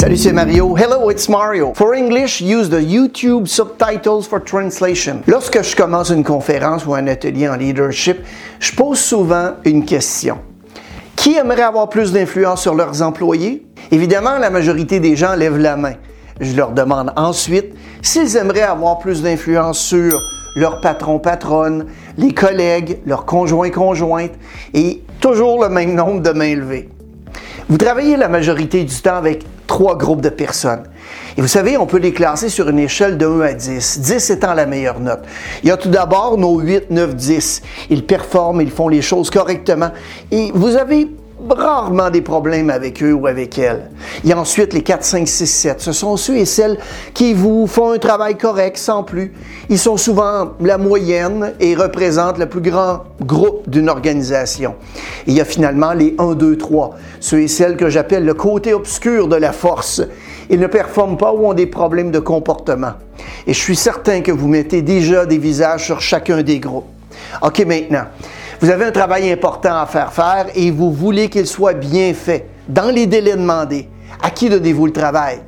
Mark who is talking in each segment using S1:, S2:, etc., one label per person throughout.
S1: Salut, c'est Mario. Hello, it's Mario. For English, use the YouTube subtitles for translation. Lorsque je commence une conférence ou un atelier en leadership, je pose souvent une question. Qui aimerait avoir plus d'influence sur leurs employés? Évidemment, la majorité des gens lèvent la main. Je leur demande ensuite s'ils aimeraient avoir plus d'influence sur leur patron, patronne, les collègues, leurs conjoints, conjointes, et toujours le même nombre de mains levées. Vous travaillez la majorité du temps avec trois groupes de personnes. Et vous savez, on peut les classer sur une échelle de 1 à 10, 10 étant la meilleure note. Il y a tout d'abord nos 8, 9, 10. Ils performent, ils font les choses correctement. Et vous avez rarement des problèmes avec eux ou avec elles. Il y a ensuite les 4, 5, 6, 7. Ce sont ceux et celles qui vous font un travail correct sans plus. Ils sont souvent la moyenne et représentent le plus grand groupe d'une organisation. il y a finalement les 1, 2, 3. Ceux et celles que j'appelle le côté obscur de la force. Ils ne performent pas ou ont des problèmes de comportement. Et je suis certain que vous mettez déjà des visages sur chacun des groupes. OK, maintenant. Vous avez un travail important à faire faire et vous voulez qu'il soit bien fait, dans les délais demandés. À qui donnez-vous le travail?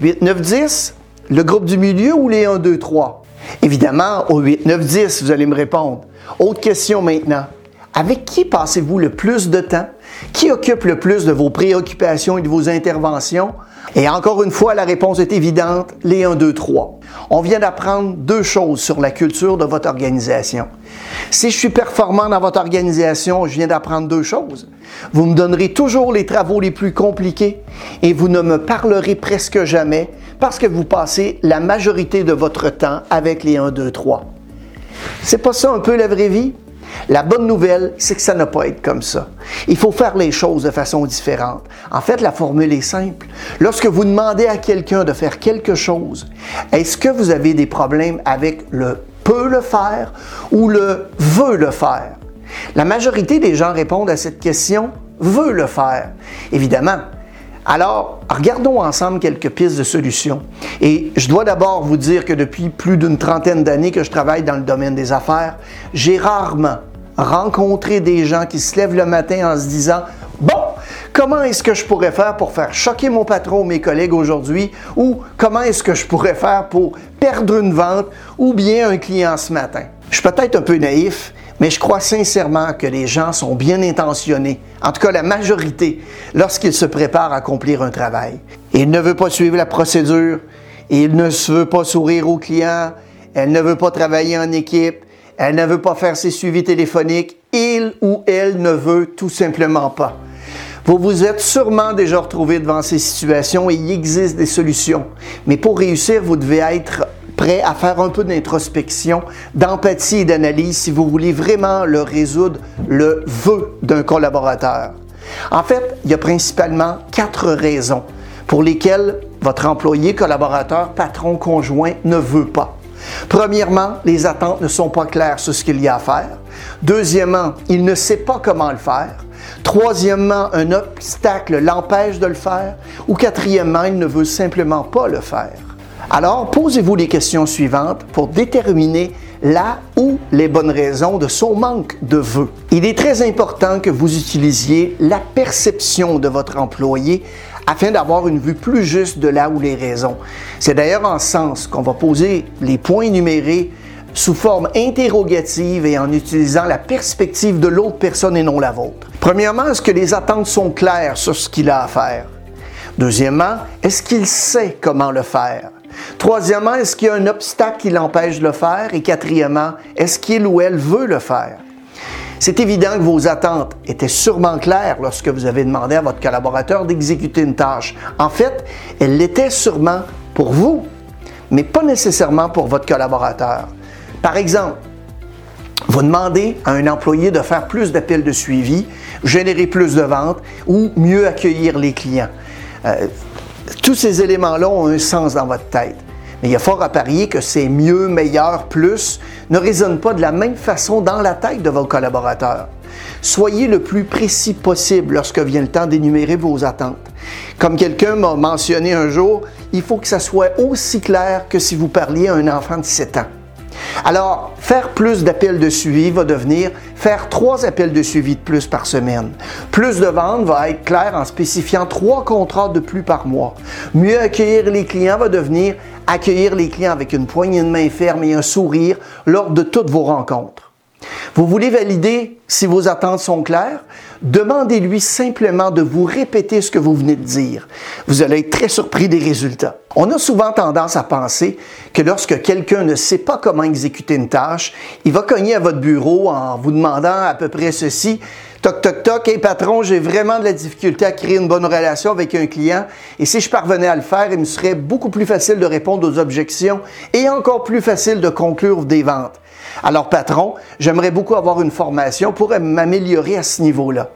S1: 8, 9, 10? Le groupe du milieu ou les 1, 2, 3? Évidemment, au 8, 9, 10, vous allez me répondre. Autre question maintenant. Avec qui passez-vous le plus de temps? Qui occupe le plus de vos préoccupations et de vos interventions? Et encore une fois, la réponse est évidente, les 1, 2, 3. On vient d'apprendre deux choses sur la culture de votre organisation. Si je suis performant dans votre organisation, je viens d'apprendre deux choses. Vous me donnerez toujours les travaux les plus compliqués et vous ne me parlerez presque jamais parce que vous passez la majorité de votre temps avec les 1, 2, 3. C'est pas ça un peu la vraie vie? La bonne nouvelle, c'est que ça n'a pas être comme ça. Il faut faire les choses de façon différente. En fait, la formule est simple. Lorsque vous demandez à quelqu'un de faire quelque chose, est-ce que vous avez des problèmes avec le peut le faire ou le veut le faire? La majorité des gens répondent à cette question veut le faire. Évidemment, alors, regardons ensemble quelques pistes de solutions. Et je dois d'abord vous dire que depuis plus d'une trentaine d'années que je travaille dans le domaine des affaires, j'ai rarement rencontré des gens qui se lèvent le matin en se disant Bon, comment est-ce que je pourrais faire pour faire choquer mon patron ou mes collègues aujourd'hui? Ou comment est-ce que je pourrais faire pour perdre une vente ou bien un client ce matin? Je suis peut-être un peu naïf, mais je crois sincèrement que les gens sont bien intentionnés, en tout cas la majorité, lorsqu'ils se préparent à accomplir un travail. Il ne veut pas suivre la procédure, il ne veut pas sourire aux clients, elle ne veut pas travailler en équipe, elle ne veut pas faire ses suivis téléphoniques, il ou elle ne veut tout simplement pas. Vous vous êtes sûrement déjà retrouvé devant ces situations et il existe des solutions. Mais pour réussir, vous devez être prêt à faire un peu d'introspection, d'empathie et d'analyse si vous voulez vraiment le résoudre le vœu d'un collaborateur. En fait, il y a principalement quatre raisons pour lesquelles votre employé, collaborateur, patron, conjoint ne veut pas. Premièrement, les attentes ne sont pas claires sur ce qu'il y a à faire. Deuxièmement, il ne sait pas comment le faire. Troisièmement, un obstacle l'empêche de le faire. Ou quatrièmement, il ne veut simplement pas le faire. Alors, posez-vous les questions suivantes pour déterminer la ou les bonnes raisons de son manque de vœux. Il est très important que vous utilisiez la perception de votre employé afin d'avoir une vue plus juste de là ou les raisons. C'est d'ailleurs en ce sens qu'on va poser les points énumérés sous forme interrogative et en utilisant la perspective de l'autre personne et non la vôtre. Premièrement, est-ce que les attentes sont claires sur ce qu'il a à faire? Deuxièmement, est-ce qu'il sait comment le faire? Troisièmement, est-ce qu'il y a un obstacle qui l'empêche de le faire? Et quatrièmement, est-ce qu'il ou elle veut le faire? C'est évident que vos attentes étaient sûrement claires lorsque vous avez demandé à votre collaborateur d'exécuter une tâche. En fait, elles l'étaient sûrement pour vous, mais pas nécessairement pour votre collaborateur. Par exemple, vous demandez à un employé de faire plus d'appels de suivi, générer plus de ventes ou mieux accueillir les clients. Euh, tous ces éléments-là ont un sens dans votre tête. Mais il y a fort à parier que c'est mieux, meilleur, plus ne résonnent pas de la même façon dans la tête de vos collaborateurs. Soyez le plus précis possible lorsque vient le temps d'énumérer vos attentes. Comme quelqu'un m'a mentionné un jour, il faut que ça soit aussi clair que si vous parliez à un enfant de 7 ans. Alors, faire plus d'appels de suivi va devenir faire trois appels de suivi de plus par semaine. Plus de ventes va être clair en spécifiant trois contrats de plus par mois. Mieux accueillir les clients va devenir accueillir les clients avec une poignée de main ferme et un sourire lors de toutes vos rencontres. Vous voulez valider si vos attentes sont claires? Demandez-lui simplement de vous répéter ce que vous venez de dire. Vous allez être très surpris des résultats. On a souvent tendance à penser que lorsque quelqu'un ne sait pas comment exécuter une tâche, il va cogner à votre bureau en vous demandant à peu près ceci. Toc, toc, toc, hey patron, j'ai vraiment de la difficulté à créer une bonne relation avec un client et si je parvenais à le faire, il me serait beaucoup plus facile de répondre aux objections et encore plus facile de conclure des ventes. Alors, patron, j'aimerais beaucoup avoir une formation pour m'améliorer à ce niveau-là.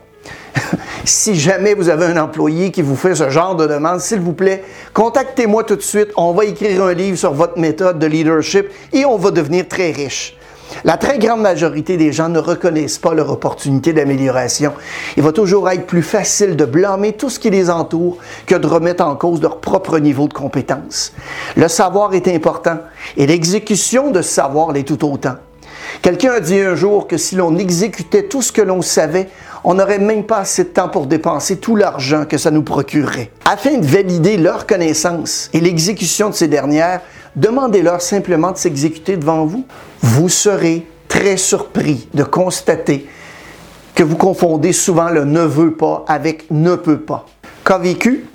S1: si jamais vous avez un employé qui vous fait ce genre de demande, s'il vous plaît, contactez-moi tout de suite. On va écrire un livre sur votre méthode de leadership et on va devenir très riche. La très grande majorité des gens ne reconnaissent pas leur opportunité d'amélioration. Il va toujours être plus facile de blâmer tout ce qui les entoure que de remettre en cause leur propre niveau de compétence. Le savoir est important et l'exécution de ce savoir l'est tout autant. Quelqu'un a dit un jour que si l'on exécutait tout ce que l'on savait, on n'aurait même pas assez de temps pour dépenser tout l'argent que ça nous procurerait. Afin de valider leur connaissance et l'exécution de ces dernières, demandez-leur simplement de s'exécuter devant vous. Vous serez très surpris de constater que vous confondez souvent le ne veut pas avec ne peut pas. Qu'a vécu?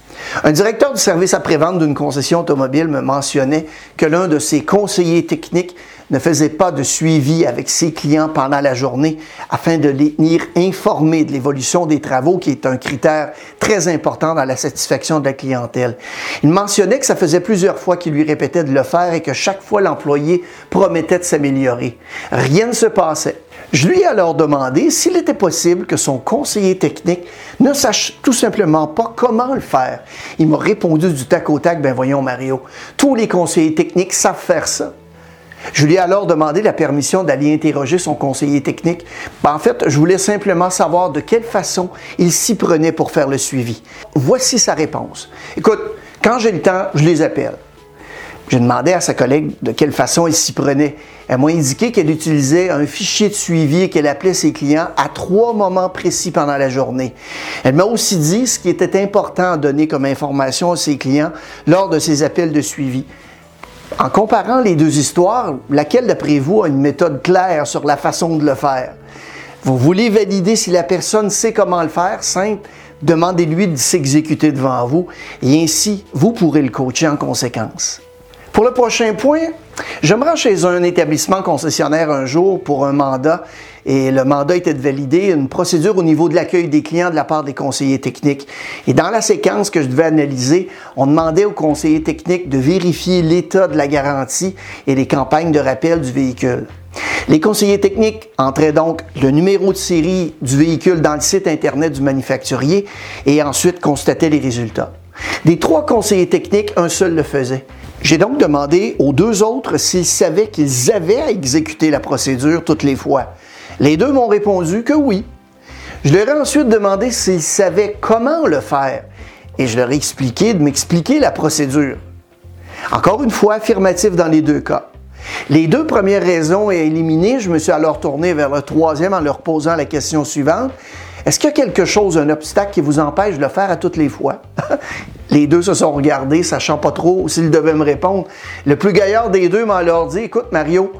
S1: Un directeur du service après-vente d'une concession automobile me mentionnait que l'un de ses conseillers techniques ne faisait pas de suivi avec ses clients pendant la journée afin de les tenir informés de l'évolution des travaux, qui est un critère très important dans la satisfaction de la clientèle. Il mentionnait que ça faisait plusieurs fois qu'il lui répétait de le faire et que chaque fois l'employé promettait de s'améliorer. Rien ne se passait. Je lui ai alors demandé s'il était possible que son conseiller technique ne sache tout simplement pas comment le faire. Il m'a répondu du tac au tac, ben voyons Mario, tous les conseillers techniques savent faire ça. Je lui ai alors demandé la permission d'aller interroger son conseiller technique. Ben, en fait, je voulais simplement savoir de quelle façon il s'y prenait pour faire le suivi. Voici sa réponse. Écoute, quand j'ai le temps, je les appelle. J'ai demandé à sa collègue de quelle façon il s'y prenait. Elle m'a indiqué qu'elle utilisait un fichier de suivi et qu'elle appelait ses clients à trois moments précis pendant la journée. Elle m'a aussi dit ce qui était important à donner comme information à ses clients lors de ses appels de suivi. En comparant les deux histoires, laquelle d'après vous a une méthode claire sur la façon de le faire? Vous voulez valider si la personne sait comment le faire? Simple, demandez-lui de s'exécuter devant vous et ainsi, vous pourrez le coacher en conséquence. Pour le prochain point, je me rends chez un établissement concessionnaire un jour pour un mandat et le mandat était de valider une procédure au niveau de l'accueil des clients de la part des conseillers techniques. Et dans la séquence que je devais analyser, on demandait aux conseillers techniques de vérifier l'état de la garantie et les campagnes de rappel du véhicule. Les conseillers techniques entraient donc le numéro de série du véhicule dans le site Internet du manufacturier et ensuite constataient les résultats. Des trois conseillers techniques, un seul le faisait. J'ai donc demandé aux deux autres s'ils savaient qu'ils avaient à exécuter la procédure toutes les fois. Les deux m'ont répondu que oui. Je leur ai ensuite demandé s'ils savaient comment le faire et je leur ai expliqué de m'expliquer la procédure. Encore une fois, affirmatif dans les deux cas. Les deux premières raisons éliminées, je me suis alors tourné vers le troisième en leur posant la question suivante. Est-ce qu'il y a quelque chose, un obstacle qui vous empêche de le faire à toutes les fois? les deux se sont regardés, sachant pas trop s'ils devaient me répondre. Le plus gaillard des deux m'a alors dit, écoute Mario,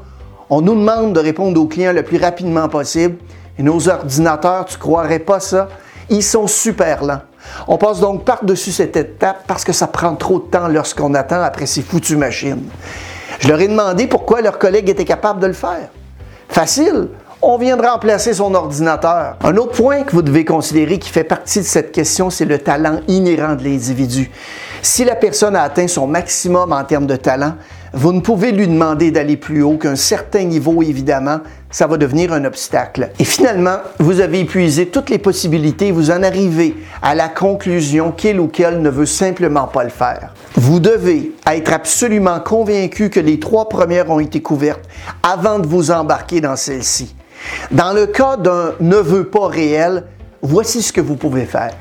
S1: on nous demande de répondre aux clients le plus rapidement possible. Et nos ordinateurs, tu croirais pas ça, ils sont super lents. On passe donc par-dessus cette étape parce que ça prend trop de temps lorsqu'on attend après ces foutues machines. Je leur ai demandé pourquoi leurs collègues étaient capables de le faire. Facile, on vient de remplacer son ordinateur. Un autre point que vous devez considérer qui fait partie de cette question, c'est le talent inhérent de l'individu. Si la personne a atteint son maximum en termes de talent, vous ne pouvez lui demander d'aller plus haut qu'un certain niveau, évidemment, ça va devenir un obstacle. Et finalement, vous avez épuisé toutes les possibilités, vous en arrivez à la conclusion qu'il ou qu'elle ne veut simplement pas le faire. Vous devez être absolument convaincu que les trois premières ont été couvertes avant de vous embarquer dans celle-ci. Dans le cas d'un ne veut pas réel, voici ce que vous pouvez faire.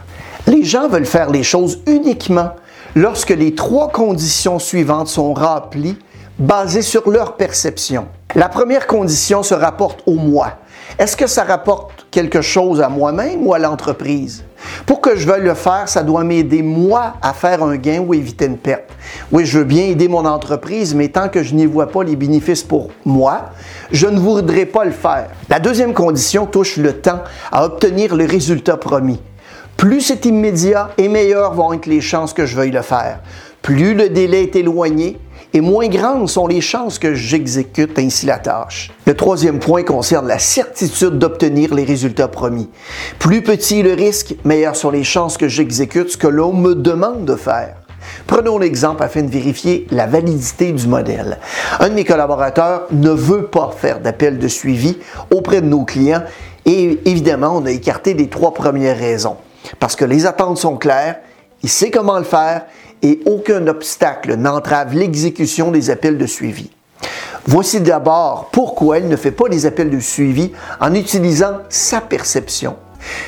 S1: Les gens veulent faire les choses uniquement lorsque les trois conditions suivantes sont remplies basé sur leur perception. La première condition se rapporte au moi. Est-ce que ça rapporte quelque chose à moi-même ou à l'entreprise? Pour que je veuille le faire, ça doit m'aider moi à faire un gain ou éviter une perte. Oui, je veux bien aider mon entreprise, mais tant que je n'y vois pas les bénéfices pour moi, je ne voudrais pas le faire. La deuxième condition touche le temps à obtenir le résultat promis. Plus c'est immédiat et meilleures vont être les chances que je veuille le faire. Plus le délai est éloigné, et moins grandes sont les chances que j'exécute ainsi la tâche. Le troisième point concerne la certitude d'obtenir les résultats promis. Plus petit le risque, meilleures sont les chances que j'exécute ce que l'on me demande de faire. Prenons l'exemple afin de vérifier la validité du modèle. Un de mes collaborateurs ne veut pas faire d'appel de suivi auprès de nos clients et évidemment, on a écarté les trois premières raisons. Parce que les attentes sont claires, il sait comment le faire et aucun obstacle n'entrave l'exécution des appels de suivi. Voici d'abord pourquoi il ne fait pas les appels de suivi en utilisant sa perception.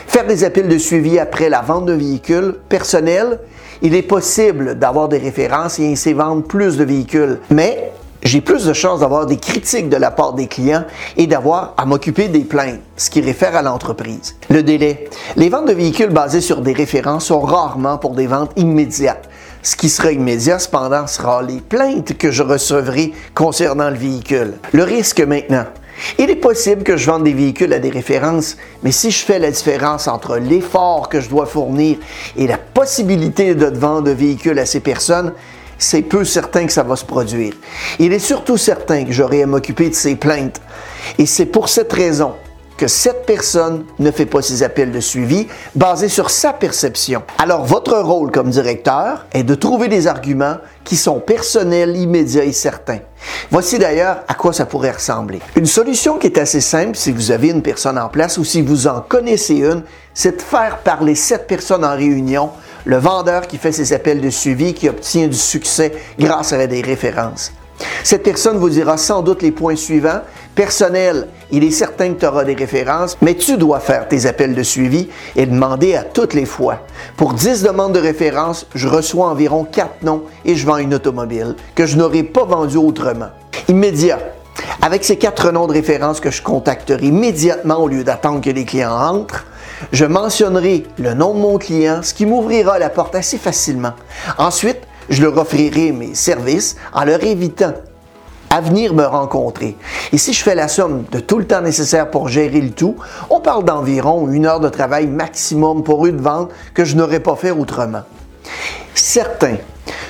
S1: Faire des appels de suivi après la vente d'un véhicule personnel, il est possible d'avoir des références et ainsi vendre plus de véhicules. Mais j'ai plus de chances d'avoir des critiques de la part des clients et d'avoir à m'occuper des plaintes, ce qui réfère à l'entreprise. Le délai. Les ventes de véhicules basées sur des références sont rarement pour des ventes immédiates. Ce qui sera immédiat, cependant, sera les plaintes que je recevrai concernant le véhicule. Le risque maintenant. Il est possible que je vende des véhicules à des références, mais si je fais la différence entre l'effort que je dois fournir et la possibilité de vendre de véhicules à ces personnes, c'est peu certain que ça va se produire. Il est surtout certain que j'aurai à m'occuper de ces plaintes. Et c'est pour cette raison que cette personne ne fait pas ses appels de suivi basés sur sa perception. Alors votre rôle comme directeur est de trouver des arguments qui sont personnels, immédiats et certains. Voici d'ailleurs à quoi ça pourrait ressembler. Une solution qui est assez simple si vous avez une personne en place ou si vous en connaissez une, c'est de faire parler cette personne en réunion, le vendeur qui fait ses appels de suivi, qui obtient du succès grâce à des références. Cette personne vous dira sans doute les points suivants. Personnel, il est certain que tu auras des références, mais tu dois faire tes appels de suivi et demander à toutes les fois. Pour 10 demandes de référence, je reçois environ 4 noms et je vends une automobile que je n'aurais pas vendue autrement. Immédiat. Avec ces quatre noms de référence que je contacterai immédiatement au lieu d'attendre que les clients entrent, je mentionnerai le nom de mon client, ce qui m'ouvrira la porte assez facilement. Ensuite, je leur offrirai mes services en leur évitant à venir me rencontrer. Et si je fais la somme de tout le temps nécessaire pour gérer le tout, on parle d'environ une heure de travail maximum pour une vente que je n'aurais pas fait autrement. Certains,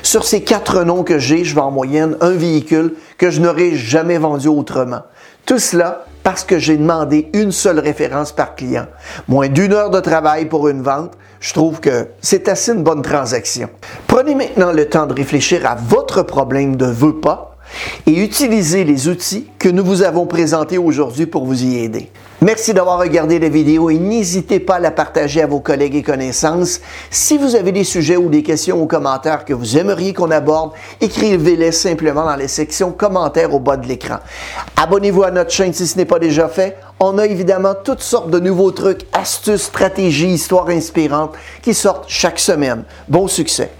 S1: sur ces quatre noms que j'ai, je vais en moyenne un véhicule que je n'aurais jamais vendu autrement. Tout cela parce que j'ai demandé une seule référence par client. Moins d'une heure de travail pour une vente, je trouve que c'est assez une bonne transaction. Prenez maintenant le temps de réfléchir à votre problème de veux pas et utilisez les outils que nous vous avons présentés aujourd'hui pour vous y aider. Merci d'avoir regardé la vidéo et n'hésitez pas à la partager à vos collègues et connaissances. Si vous avez des sujets ou des questions ou commentaires que vous aimeriez qu'on aborde, écrivez-les simplement dans les sections commentaires au bas de l'écran. Abonnez-vous à notre chaîne si ce n'est pas déjà fait. On a évidemment toutes sortes de nouveaux trucs, astuces, stratégies, histoires inspirantes qui sortent chaque semaine. Bon succès!